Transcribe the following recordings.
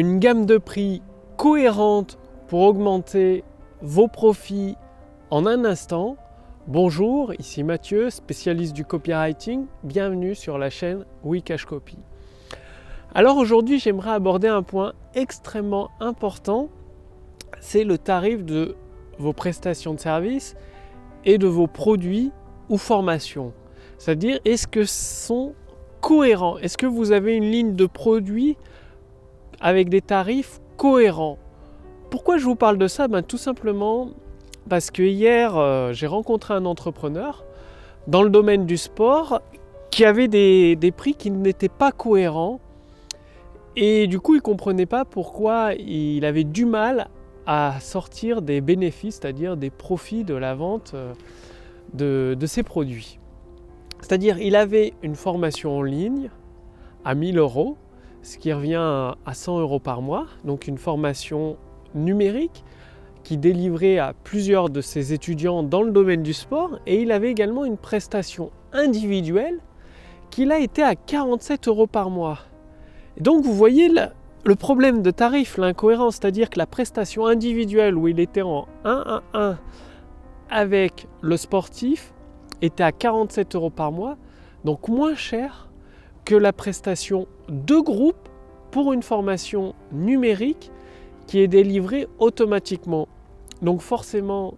une gamme de prix cohérente pour augmenter vos profits en un instant. Bonjour, ici Mathieu, spécialiste du copywriting. Bienvenue sur la chaîne Wikash Copy. Alors aujourd'hui, j'aimerais aborder un point extrêmement important, c'est le tarif de vos prestations de services et de vos produits ou formations. C'est-à-dire, est-ce que sont cohérents? Est-ce que vous avez une ligne de produits avec des tarifs cohérents Pourquoi je vous parle de ça? Ben, Tout simplement parce que hier, euh, j'ai rencontré un entrepreneur dans le domaine du sport qui avait des, prix qui n'étaient pas cohérents. Et du coup, il ne comprenait pas pourquoi il avait du mal à sortir des bénéfices, c'est-à-dire des profits de la vente euh, de, de ses produits. C'est-à-dire, il avait une formation en ligne à 1000 euros, ce qui revient à 100 euros par mois, donc une formation numérique qui délivrait à plusieurs de ses étudiants dans le domaine du sport, et il avait également une prestation individuelle qui a été à 47 euros par mois. Donc vous voyez le problème de tarif, l'incohérence, c'est-à-dire que la prestation individuelle où il était en 1 à 1 avec le sportif était à 47 euros par mois, donc moins cher que la prestation de groupe pour une formation numérique qui est délivrée automatiquement. Donc forcément,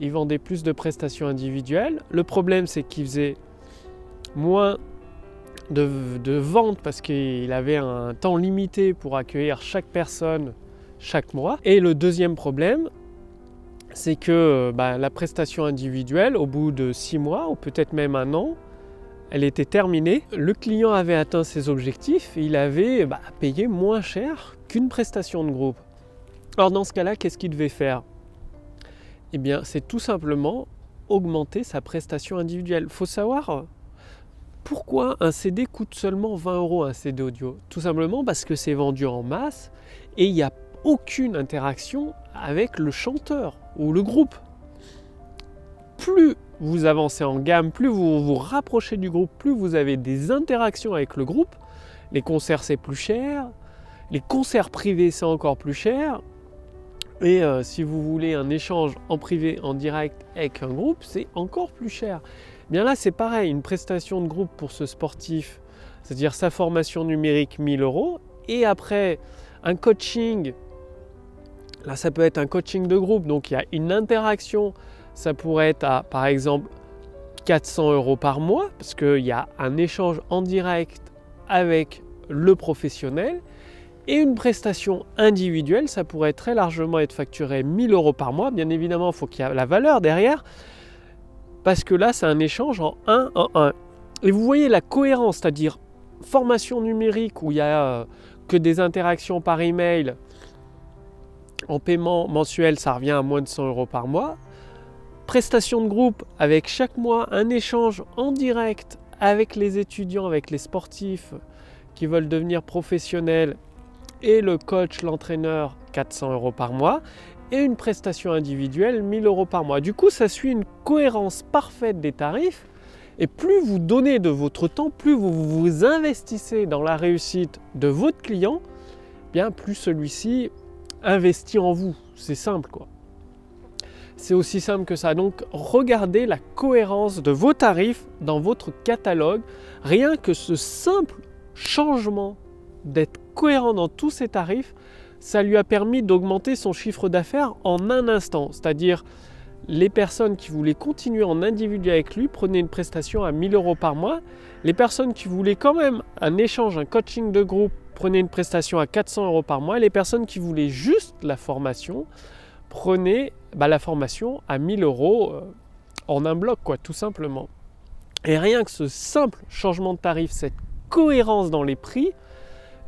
il vendait plus de prestations individuelles. Le problème, c'est qu'il faisait moins de, vente parce qu'il avait un temps limité pour accueillir chaque personne chaque mois. Et le deuxième problème, c'est que bah, la prestation individuelle, au bout de six mois ou peut-être même un an, elle était terminée. Le client avait atteint ses objectifs et il avait bah, payé moins cher qu'une prestation de groupe. Alors dans ce cas-là, qu'est-ce qu'il devait faire? Eh bien, c'est tout simplement augmenter sa prestation individuelle. Faut savoir pourquoi un CD coûte seulement 20 euros un CD audio? Tout simplement parce que c'est vendu en masse et il n'y a aucune interaction avec le chanteur ou le groupe. Plus vous avancez en gamme, plus vous vous rapprochez du groupe, plus vous avez des interactions avec le groupe. Les concerts c'est plus cher, les concerts privés c'est encore plus cher. Et euh, si vous voulez un échange en privé, en direct avec un groupe, c'est encore plus cher. Bien là, c'est pareil, une prestation de groupe pour ce sportif, c'est-à-dire sa formation numérique 1000 euros, et après un coaching, là ça peut être un coaching de groupe, donc il y a une interaction, ça pourrait être à par exemple 400 euros par mois, parce qu'il y a un échange en direct avec le professionnel, et une prestation individuelle, ça pourrait très largement être facturé 1000 euros par mois. Bien évidemment, il faut qu'il y ait la valeur derrière parce que là c'est un échange en 1 en 1. Et vous voyez la cohérence, c'est-à-dire formation numérique où il n'y a euh, que des interactions par email en paiement mensuel, ça revient à moins de 100 euros par mois. Prestation de groupe avec chaque mois un échange en direct avec les étudiants, avec les sportifs qui veulent devenir professionnels et le coach, l'entraîneur, 400 euros par mois et une prestation individuelle 1000 euros par mois. Du coup, ça suit une cohérence parfaite des tarifs. Et plus vous donnez de votre temps, plus vous vous investissez dans la réussite de votre client, bien plus celui-ci investit en vous. C'est simple quoi. C'est aussi simple que ça. Donc regardez la cohérence de vos tarifs dans votre catalogue. Rien que ce simple changement d'être cohérent dans tous ces tarifs, ça lui a permis d'augmenter son chiffre d'affaires en un instant. C'est-à-dire, les personnes qui voulaient continuer en individuel avec lui prenaient une prestation à 1000 euros par mois. Les personnes qui voulaient quand même un échange, un coaching de groupe, prenaient une prestation à 400 euros par mois. les personnes qui voulaient juste la formation prenaient bah, la formation à 1000 euros euh, en un bloc, quoi, tout simplement. Et rien que ce simple changement de tarif, cette cohérence dans les prix,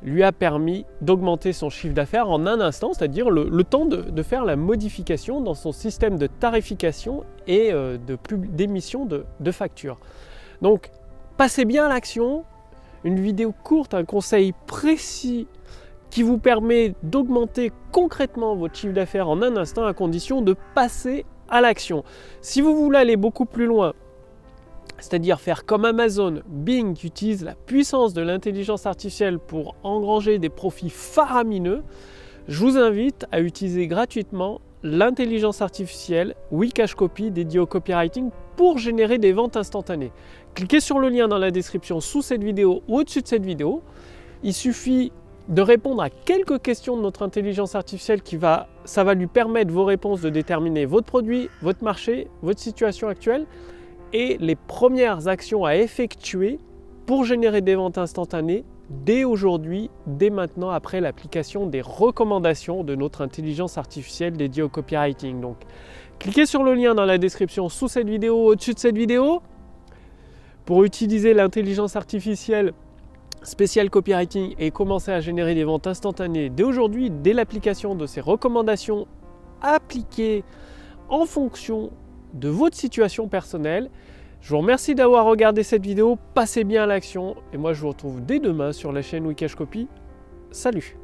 lui a permis d'augmenter son chiffre d'affaires en un instant, c'est-à-dire le, temps de, faire la modification dans son système de tarification et euh, d'émission de, de, factures. Donc, passez bien à l'action. Une vidéo courte, un conseil précis qui vous permet d'augmenter concrètement votre chiffre d'affaires en un instant à condition de passer à l'action. Si vous voulez aller beaucoup plus loin, c'est-à-dire faire comme Amazon, Bing qui utilise la puissance de l'intelligence artificielle pour engranger des profits faramineux, je vous invite à utiliser gratuitement l'intelligence artificielle Wikash Copy dédiée au copywriting pour générer des ventes instantanées. Cliquez sur le lien dans la description sous cette vidéo ou au-dessus de cette vidéo. Il suffit de répondre à quelques questions de notre intelligence artificielle qui va, ça va lui permettre vos réponses de déterminer votre produit, votre marché, votre situation actuelle et les premières actions à effectuer pour générer des ventes instantanées dès aujourd'hui, dès maintenant, après l'application des recommandations de notre intelligence artificielle dédiée au copywriting. Donc, cliquez sur le lien dans la description sous cette vidéo, au-dessus de cette vidéo, pour utiliser l'intelligence artificielle spéciale copywriting et commencer à générer des ventes instantanées dès aujourd'hui, dès l'application de ces recommandations appliquées en fonction de votre situation personnelle. Je vous remercie d'avoir regardé cette vidéo, passez bien à l'action et moi je vous retrouve dès demain sur la chaîne Wikash Copy. Salut